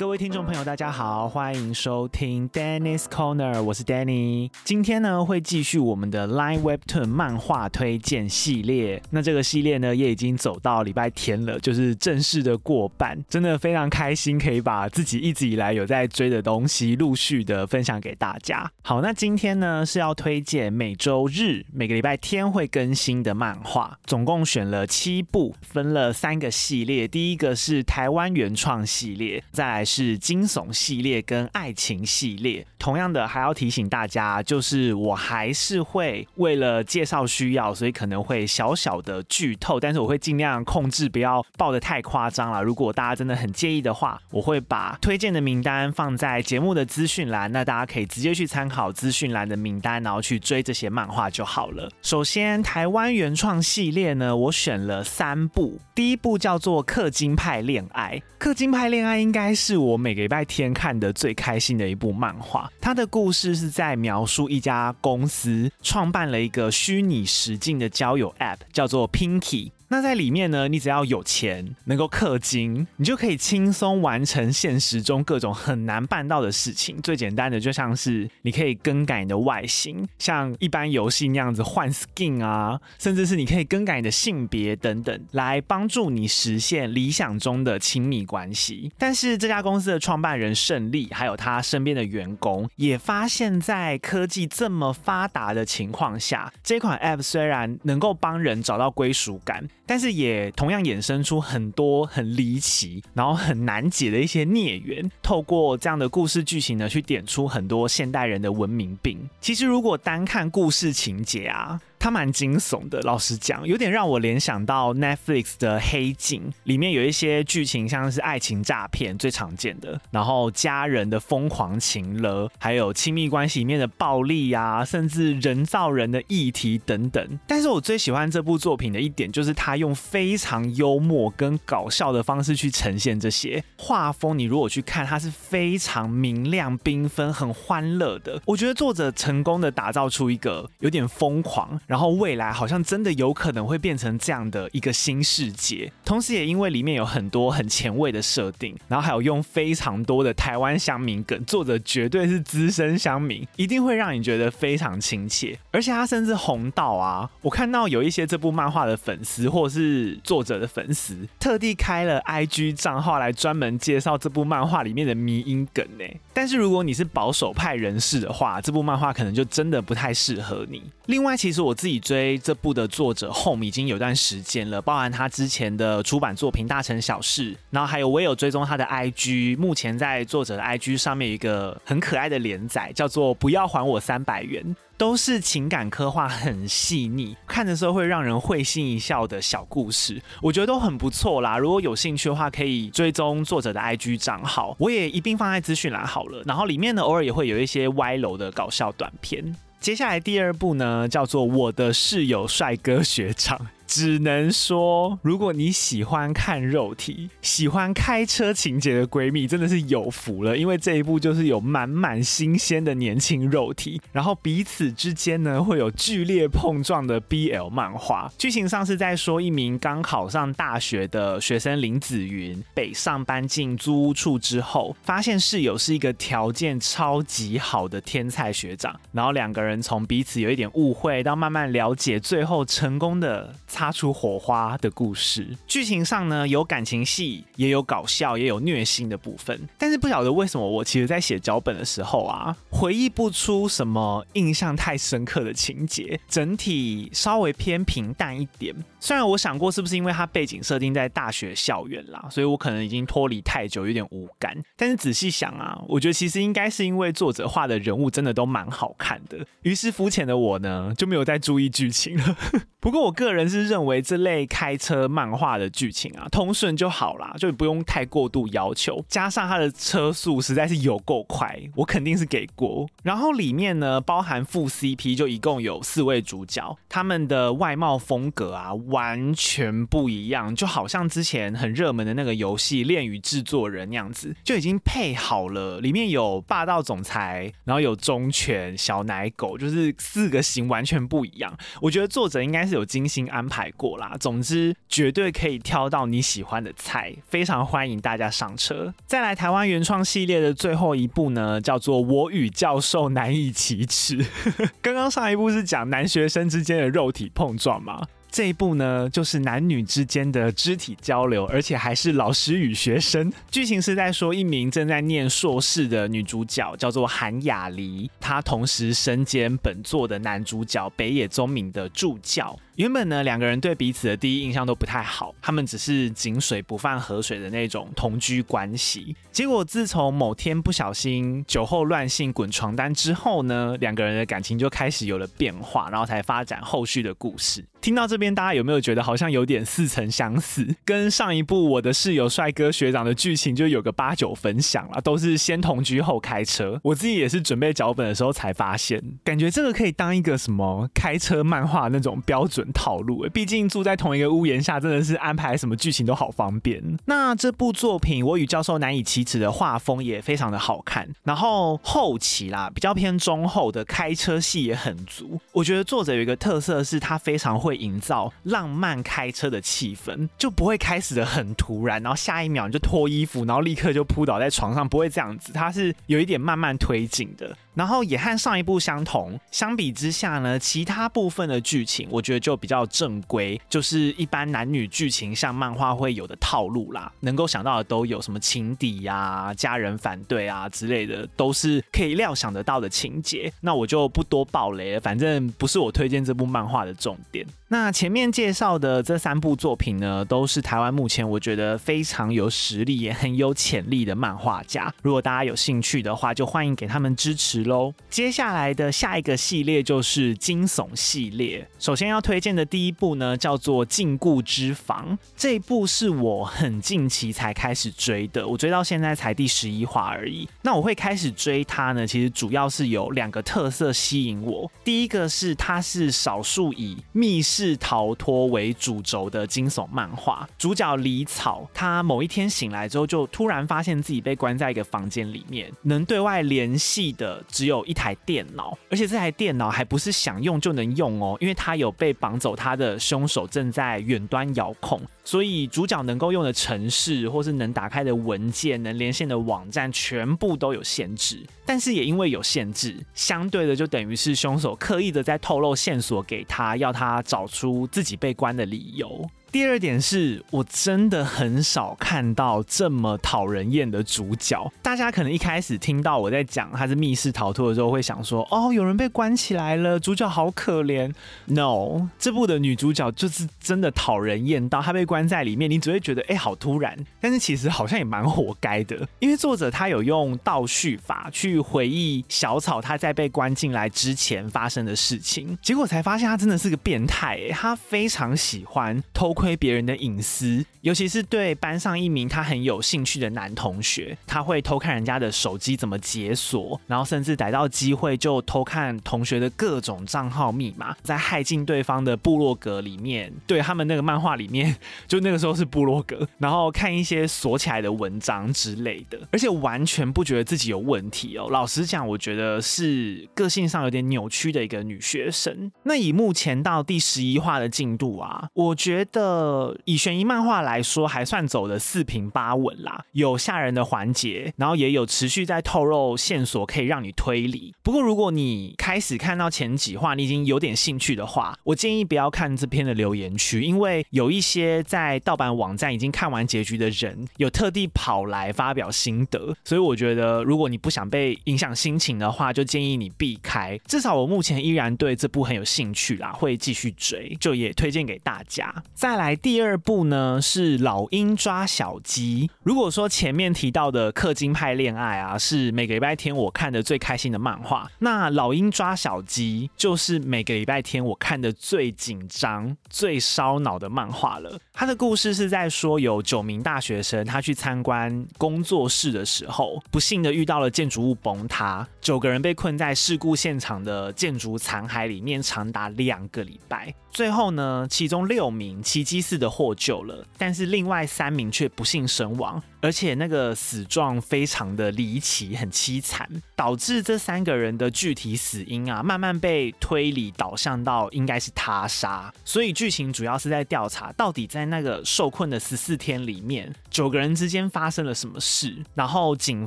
各位听众朋友，大家好，欢迎收听 Dennis Corner，我是 Danny。今天呢，会继续我们的 Line Webtoon 漫画推荐系列。那这个系列呢，也已经走到礼拜天了，就是正式的过半，真的非常开心，可以把自己一直以来有在追的东西陆续的分享给大家。好，那今天呢是要推荐每周日每个礼拜天会更新的漫画，总共选了七部，分了三个系列。第一个是台湾原创系列，再来是惊悚系列跟爱情系列。同样的，还要提醒大家，就是我还是会为了介绍需要，所以可能会小小的剧透，但是我会尽量控制，不要爆得太夸张了。如果大家真的很介意的话，我会把推荐的名单放在节目的资讯栏，那大家可以直接去参考资讯栏的名单，然后去追这些漫画就好了。首先，台湾原创系列呢，我选了三部，第一部叫做《氪金派恋爱》，氪金派恋爱应该是我每个礼拜天看的最开心的一部漫画。它的故事是在描述一家公司创办了一个虚拟实境的交友 App，叫做 Pinky。那在里面呢，你只要有钱，能够氪金，你就可以轻松完成现实中各种很难办到的事情。最简单的，就像是你可以更改你的外形，像一般游戏那样子换 skin 啊，甚至是你可以更改你的性别等等，来帮助你实现理想中的亲密关系。但是这家公司的创办人胜利，还有他身边的员工，也发现，在科技这么发达的情况下，这款 App 虽然能够帮人找到归属感。但是也同样衍生出很多很离奇，然后很难解的一些孽缘。透过这样的故事剧情呢，去点出很多现代人的文明病。其实如果单看故事情节啊。它蛮惊悚的，老实讲，有点让我联想到 Netflix 的《黑镜》，里面有一些剧情像是爱情诈骗最常见的，然后家人的疯狂情勒，还有亲密关系里面的暴力啊，甚至人造人的议题等等。但是我最喜欢这部作品的一点，就是它用非常幽默跟搞笑的方式去呈现这些画风。你如果去看，它是非常明亮、缤纷、很欢乐的。我觉得作者成功的打造出一个有点疯狂。然后未来好像真的有可能会变成这样的一个新世界，同时也因为里面有很多很前卫的设定，然后还有用非常多的台湾乡民梗，作者绝对是资深乡民，一定会让你觉得非常亲切。而且他甚至红到啊，我看到有一些这部漫画的粉丝或是作者的粉丝，特地开了 IG 账号来专门介绍这部漫画里面的迷因梗呢。但是如果你是保守派人士的话，这部漫画可能就真的不太适合你。另外，其实我自己追这部的作者 Home 已经有段时间了，包含他之前的出版作品《大城小事》，然后还有我也有追踪他的 IG，目前在作者的 IG 上面有一个很可爱的连载，叫做《不要还我三百元》，都是情感刻画很细腻，看的时候会让人会心一笑的小故事，我觉得都很不错啦。如果有兴趣的话，可以追踪作者的 IG 账号，我也一并放在资讯栏好了。然后里面呢，偶尔也会有一些歪楼的搞笑短片。接下来第二部呢，叫做《我的室友帅哥学长》。只能说，如果你喜欢看肉体、喜欢开车情节的闺蜜，真的是有福了，因为这一部就是有满满新鲜的年轻肉体，然后彼此之间呢会有剧烈碰撞的 BL 漫画。剧情上是在说一名刚考上大学的学生林子云北上搬进租屋处之后，发现室友是一个条件超级好的天才学长，然后两个人从彼此有一点误会到慢慢了解，最后成功的。擦出火花的故事，剧情上呢有感情戏，也有搞笑，也有虐心的部分。但是不晓得为什么，我其实在写脚本的时候啊，回忆不出什么印象太深刻的情节，整体稍微偏平淡一点。虽然我想过是不是因为它背景设定在大学校园啦，所以我可能已经脱离太久，有点无感。但是仔细想啊，我觉得其实应该是因为作者画的人物真的都蛮好看的，于是肤浅的我呢就没有再注意剧情了。不过我个人是。认为这类开车漫画的剧情啊，通顺就好啦，就不用太过度要求。加上它的车速实在是有够快，我肯定是给过。然后里面呢，包含副 CP，就一共有四位主角，他们的外貌风格啊，完全不一样，就好像之前很热门的那个游戏《恋与制作人》那样子，就已经配好了。里面有霸道总裁，然后有忠犬、小奶狗，就是四个型完全不一样。我觉得作者应该是有精心安排。过啦。总之，绝对可以挑到你喜欢的菜，非常欢迎大家上车。再来，台湾原创系列的最后一部呢，叫做《我与教授难以启齿》。刚刚上一部是讲男学生之间的肉体碰撞嘛。这一部呢，就是男女之间的肢体交流，而且还是老师与学生。剧情是在说，一名正在念硕士的女主角叫做韩雅梨，她同时身兼本作的男主角北野宗明的助教。原本呢，两个人对彼此的第一印象都不太好，他们只是井水不犯河水的那种同居关系。结果自从某天不小心酒后乱性滚床单之后呢，两个人的感情就开始有了变化，然后才发展后续的故事。听到这边，大家有没有觉得好像有点似曾相似？跟上一部我的室友帅哥学长的剧情就有个八九分像了，都是先同居后开车。我自己也是准备脚本的时候才发现，感觉这个可以当一个什么开车漫画那种标准套路，毕竟住在同一个屋檐下，真的是安排什么剧情都好方便。那这部作品《我与教授难以启齿》的画风也非常的好看，然后后期啦比较偏中后的开车戏也很足。我觉得作者有一个特色是，他非常会营造浪漫开车的气氛，就不会开始的很突然，然后下一秒你就脱衣服，然后立刻就扑倒在床上，不会这样子，他是有一点慢慢推进的。然后也和上一部相同，相比之下呢，其他部分的剧情我觉得就比较正规，就是一般男女剧情像漫画会有的套路啦，能够想到的都有，什么情敌呀、家人反对啊之类的，都是可以料想得到的情节。那我就不多爆雷了，反正不是我推荐这部漫画的重点。那前面介绍的这三部作品呢，都是台湾目前我觉得非常有实力也很有潜力的漫画家。如果大家有兴趣的话，就欢迎给他们支持喽。接下来的下一个系列就是惊悚系列。首先要推荐的第一部呢，叫做《禁锢之房》。这一部是我很近期才开始追的，我追到现在才第十一话而已。那我会开始追它呢，其实主要是有两个特色吸引我。第一个是它是少数以密室是逃脱为主轴的惊悚漫画，主角李草，他某一天醒来之后，就突然发现自己被关在一个房间里面，能对外联系的只有一台电脑，而且这台电脑还不是想用就能用哦，因为他有被绑走他的凶手正在远端遥控。所以主角能够用的城市，或是能打开的文件、能连线的网站，全部都有限制。但是也因为有限制，相对的就等于是凶手刻意的在透露线索给他，要他找出自己被关的理由。第二点是我真的很少看到这么讨人厌的主角。大家可能一开始听到我在讲他是密室逃脱的时候，会想说：“哦，有人被关起来了，主角好可怜。” No，这部的女主角就是真的讨人厌到她被关在里面，你只会觉得哎，好突然。但是其实好像也蛮活该的，因为作者他有用倒叙法去回忆小草他在被关进来之前发生的事情，结果才发现他真的是个变态。他非常喜欢偷。窥别人的隐私，尤其是对班上一名他很有兴趣的男同学，他会偷看人家的手机怎么解锁，然后甚至逮到机会就偷看同学的各种账号密码，在害进对方的部落格里面，对他们那个漫画里面，就那个时候是部落格，然后看一些锁起来的文章之类的，而且完全不觉得自己有问题哦。老实讲，我觉得是个性上有点扭曲的一个女学生。那以目前到第十一话的进度啊，我觉得。呃，以悬疑漫画来说，还算走得四平八稳啦，有吓人的环节，然后也有持续在透露线索，可以让你推理。不过，如果你开始看到前几话，你已经有点兴趣的话，我建议不要看这篇的留言区，因为有一些在盗版网站已经看完结局的人，有特地跑来发表心得，所以我觉得，如果你不想被影响心情的话，就建议你避开。至少我目前依然对这部很有兴趣啦，会继续追，就也推荐给大家。再来第二部呢，是老鹰抓小鸡。如果说前面提到的氪金派恋爱啊，是每个礼拜天我看的最开心的漫画，那老鹰抓小鸡就是每个礼拜天我看的最紧张、最烧脑的漫画了。他的故事是在说，有九名大学生，他去参观工作室的时候，不幸的遇到了建筑物崩塌，九个人被困在事故现场的建筑残骸里面长达两个礼拜。最后呢，其中六名奇迹似的获救了，但是另外三名却不幸身亡。而且那个死状非常的离奇，很凄惨，导致这三个人的具体死因啊，慢慢被推理导向到应该是他杀。所以剧情主要是在调查到底在那个受困的十四天里面，九个人之间发生了什么事。然后警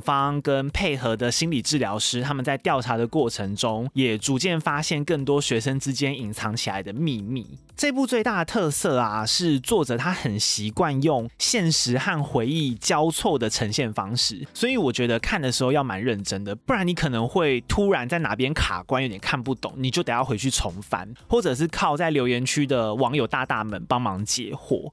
方跟配合的心理治疗师，他们在调查的过程中，也逐渐发现更多学生之间隐藏起来的秘密。这部最大的特色啊，是作者他很习惯用现实和回忆交错的呈现方式，所以我觉得看的时候要蛮认真的，不然你可能会突然在哪边卡关，有点看不懂，你就得要回去重翻，或者是靠在留言区的网友大大们帮忙解惑。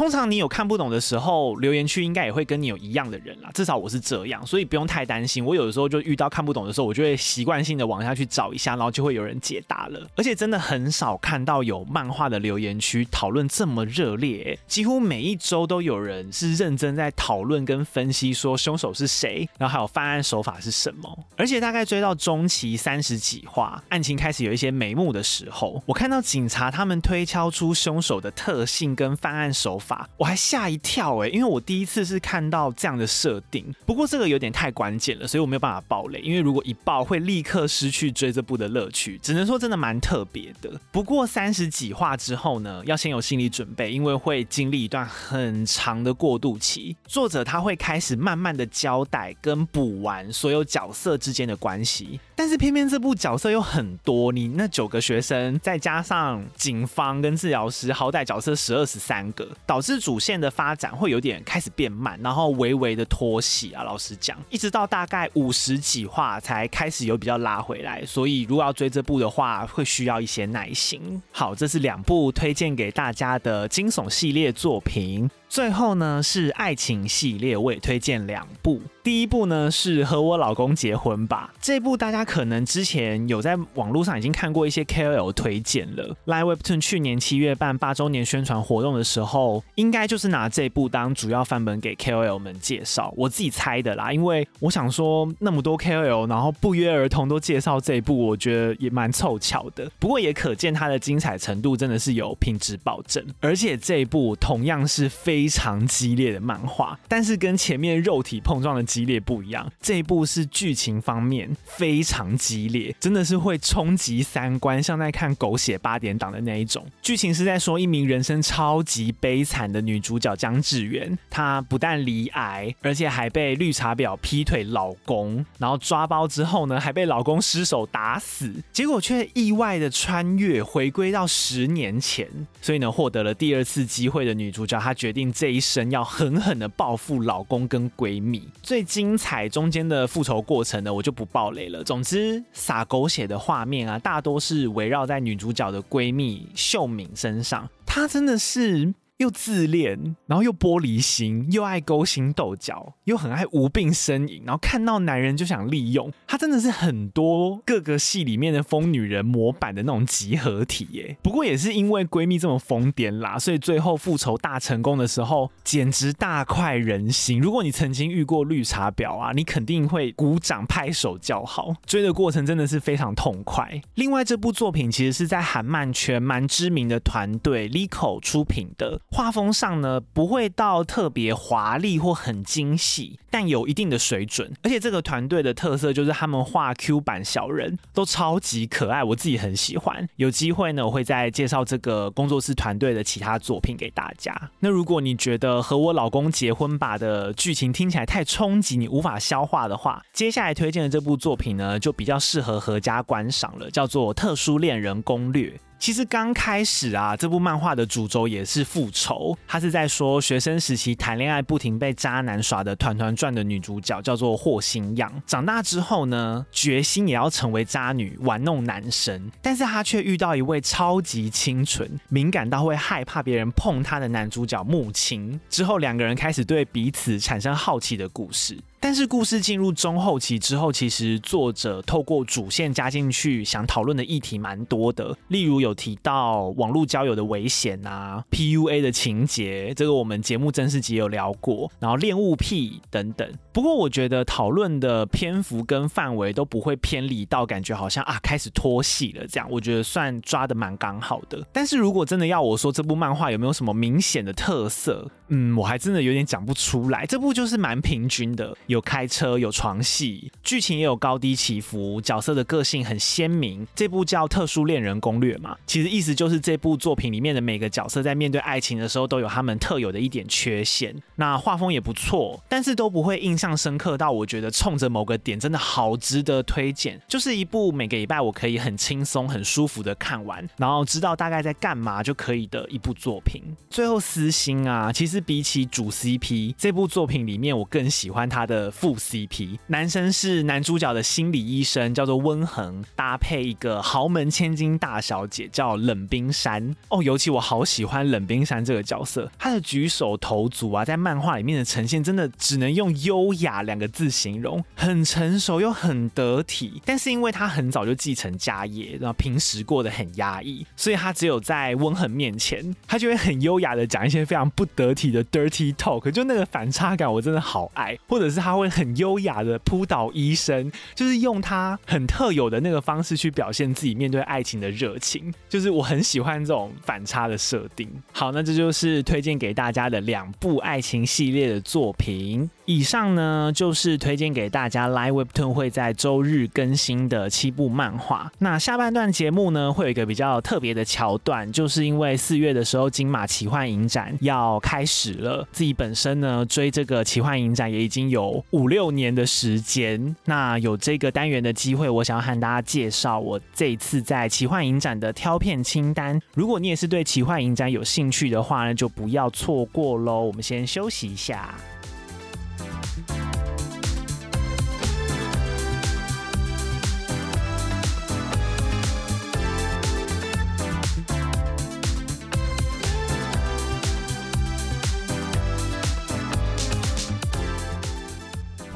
通常你有看不懂的时候，留言区应该也会跟你有一样的人啦，至少我是这样，所以不用太担心。我有的时候就遇到看不懂的时候，我就会习惯性的往下去找一下，然后就会有人解答了。而且真的很少看到有漫画的留言区讨论这么热烈，几乎每一周都有人是认真在讨论跟分析，说凶手是谁，然后还有犯案手法是什么。而且大概追到中期三十几话，案情开始有一些眉目的时候，我看到警察他们推敲出凶手的特性跟犯案手法。我还吓一跳哎，因为我第一次是看到这样的设定，不过这个有点太关键了，所以我没有办法爆雷，因为如果一爆会立刻失去追这部的乐趣，只能说真的蛮特别的。不过三十几话之后呢，要先有心理准备，因为会经历一段很长的过渡期。作者他会开始慢慢的交代跟补完所有角色之间的关系，但是偏偏这部角色有很多，你那九个学生再加上警方跟治疗师，好歹角色十二十三个，导致主线的发展会有点开始变慢，然后微微的拖戏啊。老实讲，一直到大概五十几话才开始有比较拉回来。所以如果要追这部的话，会需要一些耐心。好，这是两部推荐给大家的惊悚系列作品。最后呢，是爱情系列，我也推荐两部。第一部呢是和我老公结婚吧，这部大家可能之前有在网络上已经看过一些 KOL 推荐了。Live WEBTOON 去年七月办八周年宣传活动的时候，应该就是拿这部当主要范本给 KOL 们介绍。我自己猜的啦，因为我想说那么多 KOL，然后不约而同都介绍这部，我觉得也蛮凑巧的。不过也可见它的精彩程度真的是有品质保证，而且这一部同样是非。非常激烈的漫画，但是跟前面肉体碰撞的激烈不一样。这一部是剧情方面非常激烈，真的是会冲击三观，像在看狗血八点档的那一种。剧情是在说一名人生超级悲惨的女主角江志媛，她不但罹癌，而且还被绿茶婊劈腿老公，然后抓包之后呢，还被老公失手打死，结果却意外的穿越回归到十年前，所以呢，获得了第二次机会的女主角，她决定。这一生要狠狠的报复老公跟闺蜜，最精彩中间的复仇过程呢，我就不爆雷了。总之，撒狗血的画面啊，大多是围绕在女主角的闺蜜秀敏身上，她真的是。又自恋，然后又玻璃心，又爱勾心斗角，又很爱无病呻吟，然后看到男人就想利用。她真的是很多各个戏里面的疯女人模板的那种集合体耶。不过也是因为闺蜜这么疯癫啦，所以最后复仇大成功的时候，简直大快人心。如果你曾经遇过绿茶婊啊，你肯定会鼓掌拍手叫好。追的过程真的是非常痛快。另外，这部作品其实是在韩漫圈蛮知名的团队 Lico 出品的。画风上呢，不会到特别华丽或很精细，但有一定的水准。而且这个团队的特色就是他们画 Q 版小人都超级可爱，我自己很喜欢。有机会呢，我会再介绍这个工作室团队的其他作品给大家。那如果你觉得和我老公结婚吧的剧情听起来太冲击，你无法消化的话，接下来推荐的这部作品呢，就比较适合合家观赏了，叫做《特殊恋人攻略》。其实刚开始啊，这部漫画的主轴也是复仇。他是在说学生时期谈恋爱不停被渣男耍得团团传的女主角叫做霍心样。长大之后呢，决心也要成为渣女，玩弄男神。但是她却遇到一位超级清纯、敏感到会害怕别人碰她的男主角木青。之后两个人开始对彼此产生好奇的故事。但是故事进入中后期之后，其实作者透过主线加进去想讨论的议题蛮多的，例如有提到网络交友的危险啊，PUA 的情节，这个我们节目正式集有聊过，然后恋物癖等等。不过我觉得讨论的篇幅跟范围都不会偏离到感觉好像啊开始拖戏了这样，我觉得算抓得蛮刚好的。但是如果真的要我说这部漫画有没有什么明显的特色，嗯，我还真的有点讲不出来。这部就是蛮平均的，有开车，有床戏，剧情也有高低起伏，角色的个性很鲜明。这部叫《特殊恋人攻略》嘛，其实意思就是这部作品里面的每个角色在面对爱情的时候都有他们特有的一点缺陷。那画风也不错，但是都不会硬象深刻到我觉得冲着某个点真的好值得推荐。就是一部每个礼拜我可以很轻松、很舒服的看完，然后知道大概在干嘛就可以的一部作品。最后私心啊，其实比起主 CP，这部作品里面我更喜欢他的副 CP。男生是男主角的心理医生，叫做温恒，搭配一个豪门千金大小姐叫冷冰山。哦，尤其我好喜欢冷冰山这个角色，他的举手投足啊，在漫画里面的呈现真的只能用优雅两个字形容，很成熟又很得体。但是因为他很早就继承家业，然后平时过得很压抑，所以他只有在温恒面前，他就会很优雅的讲一些非常不得体的 dirty talk，就那个反差感我真的好爱。或者是他会很优雅的扑倒医生，就是用他很特有的那个方式去表现自己面对爱情的热情，就是我很喜欢这种反差的设定。好，那这就是推荐给大家的两部爱情系列的作品。以上呢，就是推荐给大家，Live WEBTOON 会在周日更新的七部漫画。那下半段节目呢，会有一个比较特别的桥段，就是因为四月的时候金马奇幻影展要开始了，自己本身呢追这个奇幻影展也已经有五六年的时间。那有这个单元的机会，我想要和大家介绍我这一次在奇幻影展的挑片清单。如果你也是对奇幻影展有兴趣的话呢，就不要错过喽。我们先休息一下。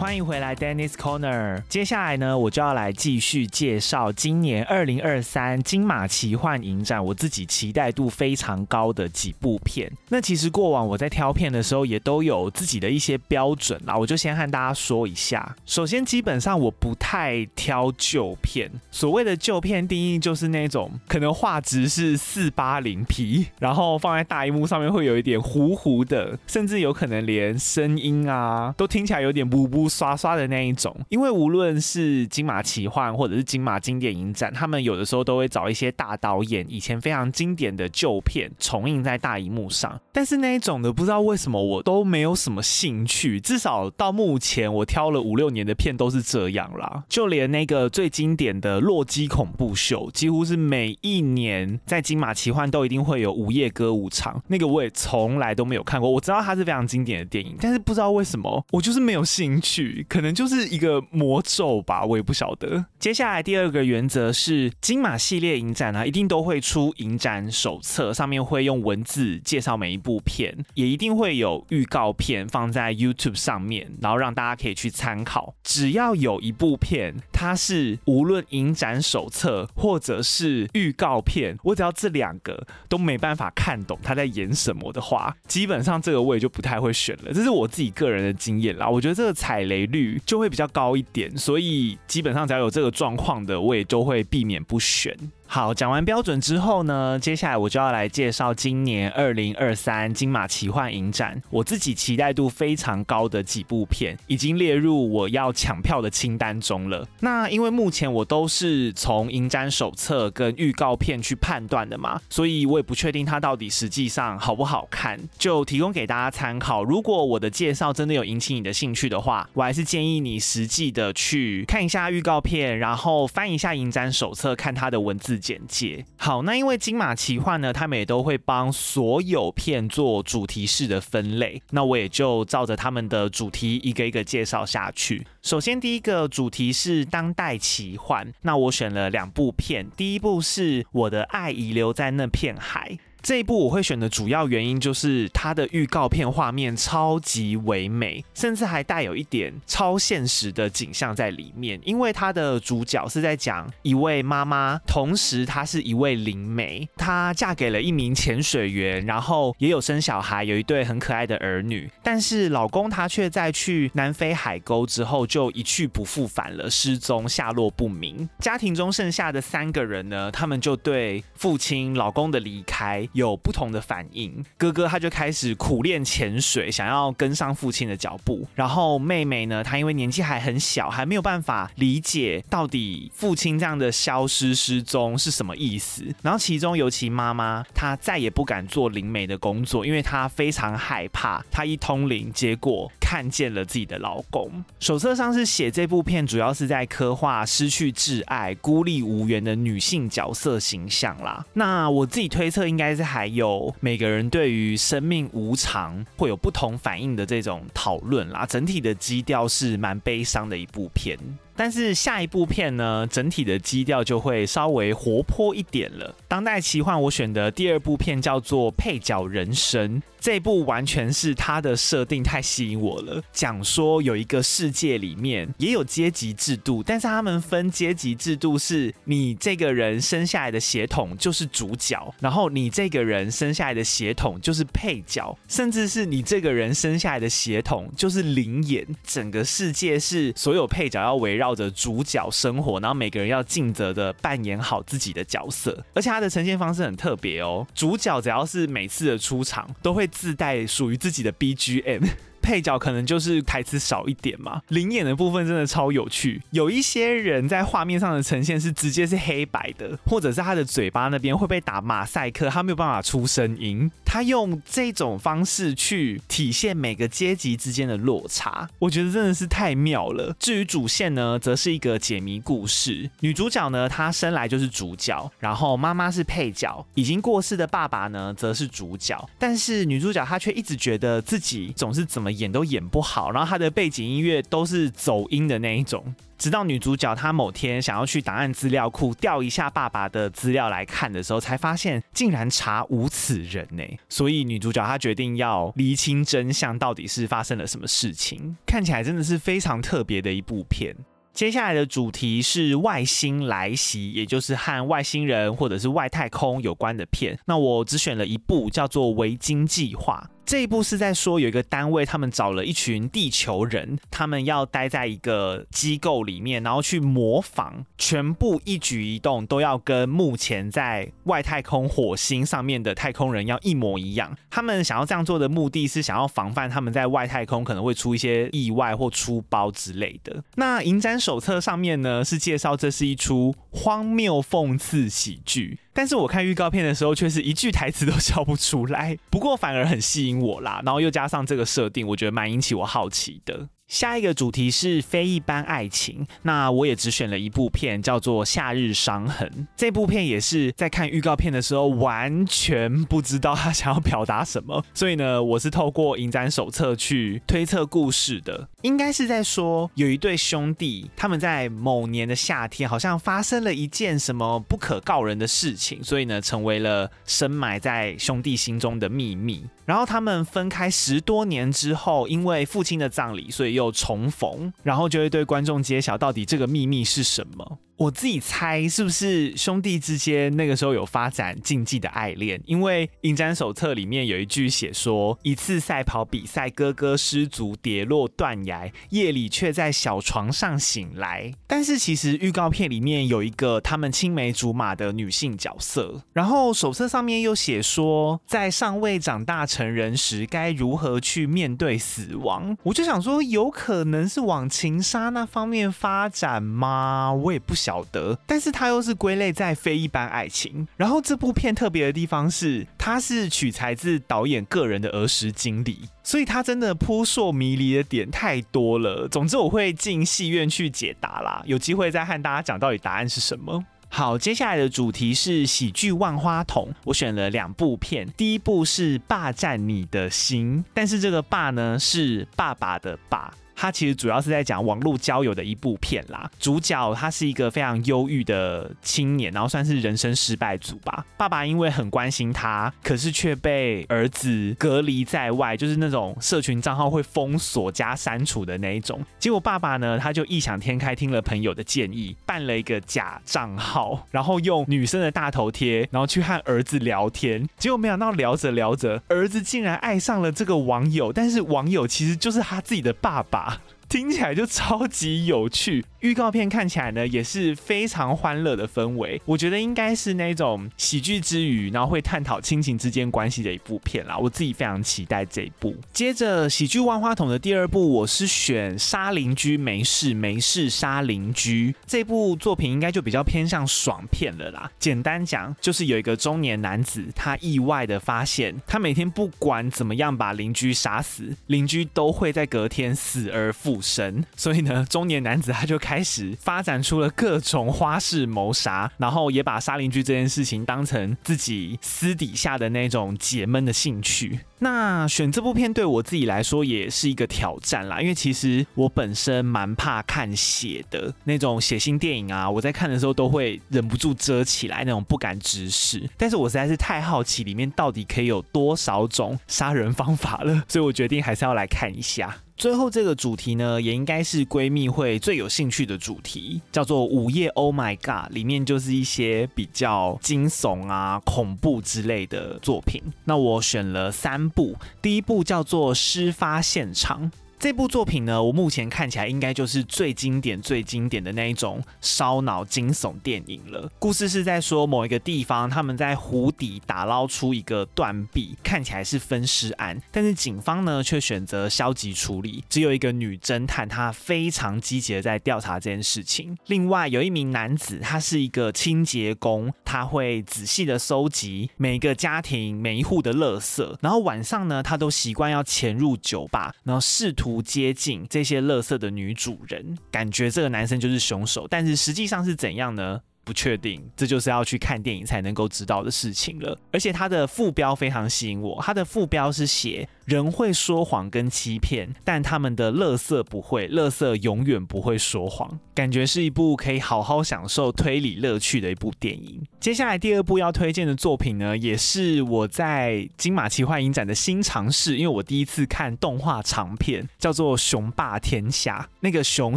欢迎回来，Dennis Corner。接下来呢，我就要来继续介绍今年二零二三金马奇幻影展我自己期待度非常高的几部片。那其实过往我在挑片的时候，也都有自己的一些标准啦。我就先和大家说一下。首先，基本上我不太挑旧片。所谓的旧片定义，就是那种可能画质是四八零 P，然后放在大荧幕上面会有一点糊糊的，甚至有可能连声音啊都听起来有点呜呜。刷刷的那一种，因为无论是金马奇幻或者是金马经典影展，他们有的时候都会找一些大导演以前非常经典的旧片重映在大荧幕上。但是那一种的，不知道为什么我都没有什么兴趣。至少到目前，我挑了五六年的片都是这样啦。就连那个最经典的《洛基恐怖秀》，几乎是每一年在金马奇幻都一定会有午夜歌舞场，那个我也从来都没有看过。我知道它是非常经典的电影，但是不知道为什么我就是没有兴趣。可能就是一个魔咒吧，我也不晓得。接下来第二个原则是，金马系列影展啊，一定都会出影展手册，上面会用文字介绍每一部片，也一定会有预告片放在 YouTube 上面，然后让大家可以去参考。只要有一部片，它是无论影展手册或者是预告片，我只要这两个都没办法看懂他在演什么的话，基本上这个我也就不太会选了。这是我自己个人的经验啦，我觉得这个踩雷。赔率就会比较高一点，所以基本上只要有这个状况的，我也就会避免不选。好，讲完标准之后呢，接下来我就要来介绍今年二零二三金马奇幻影展我自己期待度非常高的几部片，已经列入我要抢票的清单中了。那因为目前我都是从影展手册跟预告片去判断的嘛，所以我也不确定它到底实际上好不好看，就提供给大家参考。如果我的介绍真的有引起你的兴趣的话，我还是建议你实际的去看一下预告片，然后翻一下影展手册，看它的文字简介。好，那因为金马奇幻呢，他们也都会帮所有片做主题式的分类，那我也就照着他们的主题一个一个介绍下去。首先，第一个主题是当代奇幻，那我选了两部片，第一部是我的爱遗留在那片海。这一部我会选的主要原因就是它的预告片画面超级唯美，甚至还带有一点超现实的景象在里面。因为它的主角是在讲一位妈妈，同时她是一位灵媒，她嫁给了一名潜水员，然后也有生小孩，有一对很可爱的儿女。但是老公他却在去南非海沟之后就一去不复返了，失踪，下落不明。家庭中剩下的三个人呢，他们就对父亲、老公的离开。有不同的反应，哥哥他就开始苦练潜水，想要跟上父亲的脚步。然后妹妹呢，她因为年纪还很小，还没有办法理解到底父亲这样的消失失踪是什么意思。然后其中尤其妈妈，她再也不敢做灵媒的工作，因为她非常害怕，她一通灵，结果看见了自己的老公。手册上是写这部片主要是在刻画失去挚爱、孤立无援的女性角色形象啦。那我自己推测应该是。还有每个人对于生命无常会有不同反应的这种讨论啦，整体的基调是蛮悲伤的一部片。但是下一部片呢，整体的基调就会稍微活泼一点了。当代奇幻，我选的第二部片叫做《配角人生》，这部完全是它的设定太吸引我了。讲说有一个世界里面也有阶级制度，但是他们分阶级制度是，你这个人生下来的血统就是主角，然后你这个人生下来的血统就是配角，甚至是你这个人生下来的血统就是灵眼。整个世界是所有配角要围绕。着主角生活，然后每个人要尽责的扮演好自己的角色，而且它的呈现方式很特别哦。主角只要是每次的出场，都会自带属于自己的 BGM。配角可能就是台词少一点嘛，灵眼的部分真的超有趣。有一些人在画面上的呈现是直接是黑白的，或者是他的嘴巴那边会被打马赛克，他没有办法出声音。他用这种方式去体现每个阶级之间的落差，我觉得真的是太妙了。至于主线呢，则是一个解谜故事。女主角呢，她生来就是主角，然后妈妈是配角，已经过世的爸爸呢，则是主角。但是女主角她却一直觉得自己总是怎么演都演不好，然后他的背景音乐都是走音的那一种。直到女主角她某天想要去档案资料库调一下爸爸的资料来看的时候，才发现竟然查无此人呢。所以女主角她决定要厘清真相，到底是发生了什么事情。看起来真的是非常特别的一部片。接下来的主题是外星来袭，也就是和外星人或者是外太空有关的片。那我只选了一部，叫做《维京计划》。这一部是在说有一个单位，他们找了一群地球人，他们要待在一个机构里面，然后去模仿，全部一举一动都要跟目前在外太空火星上面的太空人要一模一样。他们想要这样做的目的是想要防范他们在外太空可能会出一些意外或出包之类的。那影展手册上面呢，是介绍这是一出荒谬讽刺喜剧。但是我看预告片的时候，却是一句台词都笑不出来。不过反而很吸引我啦，然后又加上这个设定，我觉得蛮引起我好奇的。下一个主题是非一般爱情，那我也只选了一部片，叫做《夏日伤痕》。这部片也是在看预告片的时候，完全不知道他想要表达什么，所以呢，我是透过影展手册去推测故事的。应该是在说有一对兄弟，他们在某年的夏天，好像发生了一件什么不可告人的事情，所以呢，成为了深埋在兄弟心中的秘密。然后他们分开十多年之后，因为父亲的葬礼，所以又重逢，然后就会对观众揭晓到底这个秘密是什么。我自己猜是不是兄弟之间那个时候有发展禁忌的爱恋？因为影展手册里面有一句写说：一次赛跑比赛，哥哥失足跌落断崖，夜里却在小床上醒来。但是其实预告片里面有一个他们青梅竹马的女性角色，然后手册上面又写说，在尚未长大成人时该如何去面对死亡。我就想说，有可能是往情杀那方面发展吗？我也不晓得，但是它又是归类在非一般爱情。然后这部片特别的地方是，它是取材自导演个人的儿时经历，所以它真的扑朔迷离的点太多了。总之，我会进戏院去解答啦，有机会再和大家讲到底答案是什么。好，接下来的主题是喜剧万花筒，我选了两部片，第一部是《霸占你的心》，但是这个“霸”呢是爸爸的“爸”。它其实主要是在讲网络交友的一部片啦。主角他是一个非常忧郁的青年，然后算是人生失败组吧。爸爸因为很关心他，可是却被儿子隔离在外，就是那种社群账号会封锁加删除的那一种。结果爸爸呢，他就异想天开，听了朋友的建议，办了一个假账号，然后用女生的大头贴，然后去和儿子聊天。结果没想到聊着聊着，儿子竟然爱上了这个网友，但是网友其实就是他自己的爸爸。听起来就超级有趣，预告片看起来呢也是非常欢乐的氛围，我觉得应该是那种喜剧之余，然后会探讨亲情之间关系的一部片啦，我自己非常期待这一部。接着喜剧万花筒的第二部，我是选杀邻居没事没事杀邻居这部作品，应该就比较偏向爽片了啦。简单讲，就是有一个中年男子，他意外的发现，他每天不管怎么样把邻居杀死，邻居都会在隔天死而复神，所以呢，中年男子他就开始发展出了各种花式谋杀，然后也把杀邻居这件事情当成自己私底下的那种解闷的兴趣。那选这部片对我自己来说也是一个挑战啦，因为其实我本身蛮怕看血的那种血腥电影啊，我在看的时候都会忍不住遮起来，那种不敢直视。但是我实在是太好奇里面到底可以有多少种杀人方法了，所以我决定还是要来看一下。最后这个主题呢，也应该是闺蜜会最有兴趣的主题，叫做《午夜 Oh My God》，里面就是一些比较惊悚啊、恐怖之类的作品。那我选了三部，第一部叫做《事发现场》。这部作品呢，我目前看起来应该就是最经典、最经典的那一种烧脑惊悚电影了。故事是在说某一个地方，他们在湖底打捞出一个断臂，看起来是分尸案，但是警方呢却选择消极处理，只有一个女侦探，她非常积极的在调查这件事情。另外有一名男子，他是一个清洁工，他会仔细的收集每一个家庭每一户的垃圾，然后晚上呢，他都习惯要潜入酒吧，然后试图。不接近这些乐色的女主人，感觉这个男生就是凶手，但是实际上是怎样呢？不确定，这就是要去看电影才能够知道的事情了。而且它的副标非常吸引我，它的副标是写。人会说谎跟欺骗，但他们的乐色不会，乐色永远不会说谎。感觉是一部可以好好享受推理乐趣的一部电影。接下来第二部要推荐的作品呢，也是我在金马奇幻影展的新尝试，因为我第一次看动画长片，叫做《熊霸天下》。那个熊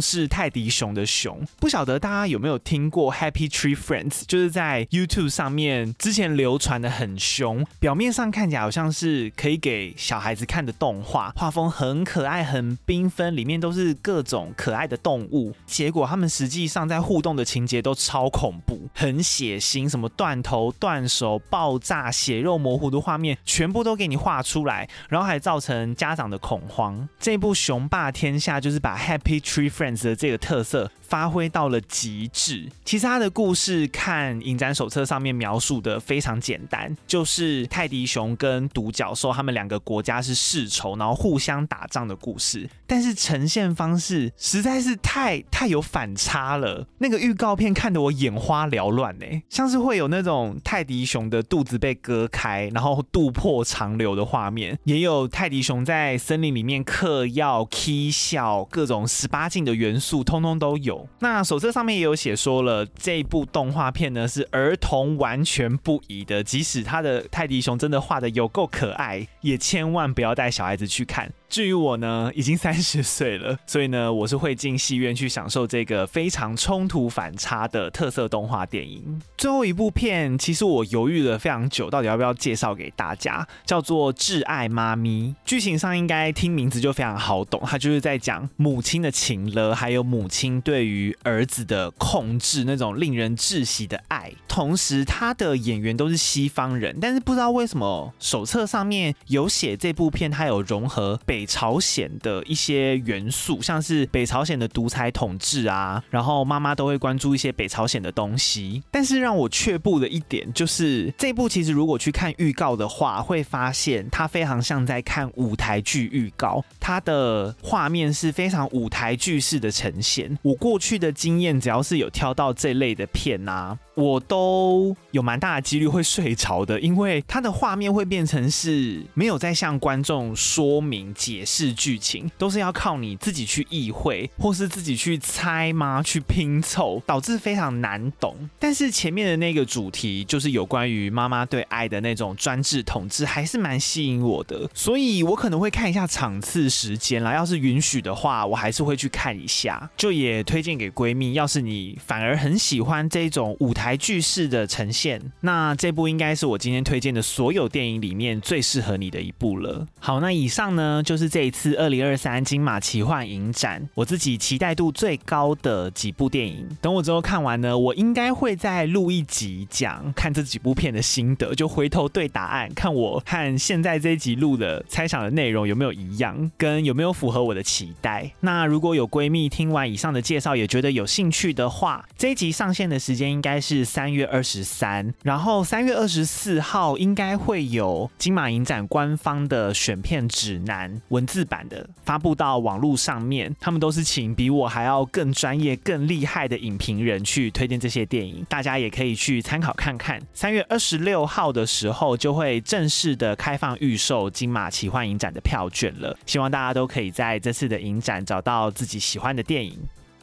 是泰迪熊的熊，不晓得大家有没有听过 Happy Tree Friends，就是在 YouTube 上面之前流传的很凶，表面上看起来好像是可以给小孩子看的动画，画风很可爱，很缤纷，里面都是各种可爱的动物。结果他们实际上在互动的情节都超恐怖，很血腥，什么断头断手、爆炸、血肉模糊的画面，全部都给你画出来，然后还造成家长的恐慌。这部《雄霸天下》就是把 Happy Tree Friends 的这个特色。发挥到了极致。其实他的故事看影展手册上面描述的非常简单，就是泰迪熊跟独角兽他们两个国家是世仇，然后互相打仗的故事。但是呈现方式实在是太太有反差了。那个预告片看得我眼花缭乱呢，像是会有那种泰迪熊的肚子被割开，然后肚破长流的画面，也有泰迪熊在森林里面嗑药、起笑，各种十八禁的元素通通都有。那手册上面也有写说了，这部动画片呢是儿童完全不宜的，即使他的泰迪熊真的画得有够可爱，也千万不要带小孩子去看。至于我呢，已经三十岁了，所以呢，我是会进戏院去享受这个非常冲突反差的特色动画电影。最后一部片，其实我犹豫了非常久，到底要不要介绍给大家，叫做《挚爱妈咪》。剧情上应该听名字就非常好懂，它就是在讲母亲的情了，还有母亲对于儿子的控制，那种令人窒息的爱。同时，他的演员都是西方人，但是不知道为什么手册上面有写这部片，它有融合北。朝鲜的一些元素，像是北朝鲜的独裁统治啊，然后妈妈都会关注一些北朝鲜的东西。但是让我却步的一点就是，这部其实如果去看预告的话，会发现它非常像在看舞台剧预告，它的画面是非常舞台剧式的呈现。我过去的经验，只要是有挑到这类的片啊。我都有蛮大的几率会睡着的，因为它的画面会变成是没有在向观众说明解释剧情，都是要靠你自己去意会，或是自己去猜吗？去拼凑，导致非常难懂。但是前面的那个主题就是有关于妈妈对爱的那种专制统治，还是蛮吸引我的，所以我可能会看一下场次时间啦，要是允许的话，我还是会去看一下。就也推荐给闺蜜，要是你反而很喜欢这种舞台台剧式的呈现，那这部应该是我今天推荐的所有电影里面最适合你的一部了。好，那以上呢就是这一次二零二三金马奇幻影展我自己期待度最高的几部电影。等我之后看完呢，我应该会再录一集讲看这几部片的心得，就回头对答案，看我和现在这一集录的猜想的内容有没有一样，跟有没有符合我的期待。那如果有闺蜜听完以上的介绍也觉得有兴趣的话，这一集上线的时间应该是是三月二十三，然后三月二十四号应该会有金马影展官方的选片指南文字版的发布到网络上面，他们都是请比我还要更专业、更厉害的影评人去推荐这些电影，大家也可以去参考看看。三月二十六号的时候就会正式的开放预售金马奇幻影展的票券了，希望大家都可以在这次的影展找到自己喜欢的电影。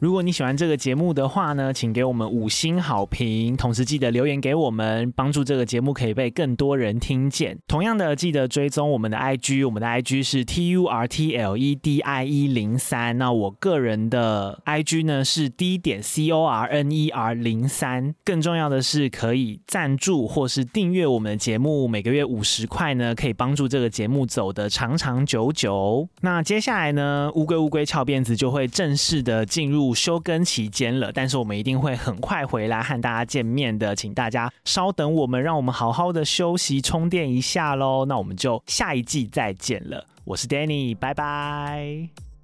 如果你喜欢这个节目的话呢，请给我们五星好评，同时记得留言给我们，帮助这个节目可以被更多人听见。同样的，记得追踪我们的 IG，我们的 IG 是 T U R T L E D I E 零三。那我个人的 IG 呢是 D 点 C O R N E R 零三。更重要的是，可以赞助或是订阅我们的节目，每个月五十块呢，可以帮助这个节目走得长长久久。那接下来呢，乌龟乌龟翘辫子就会正式的进入。休更期间了，但是我们一定会很快回来和大家见面的，请大家稍等我们，让我们好好的休息充电一下喽。那我们就下一季再见了，我是 Danny，拜拜。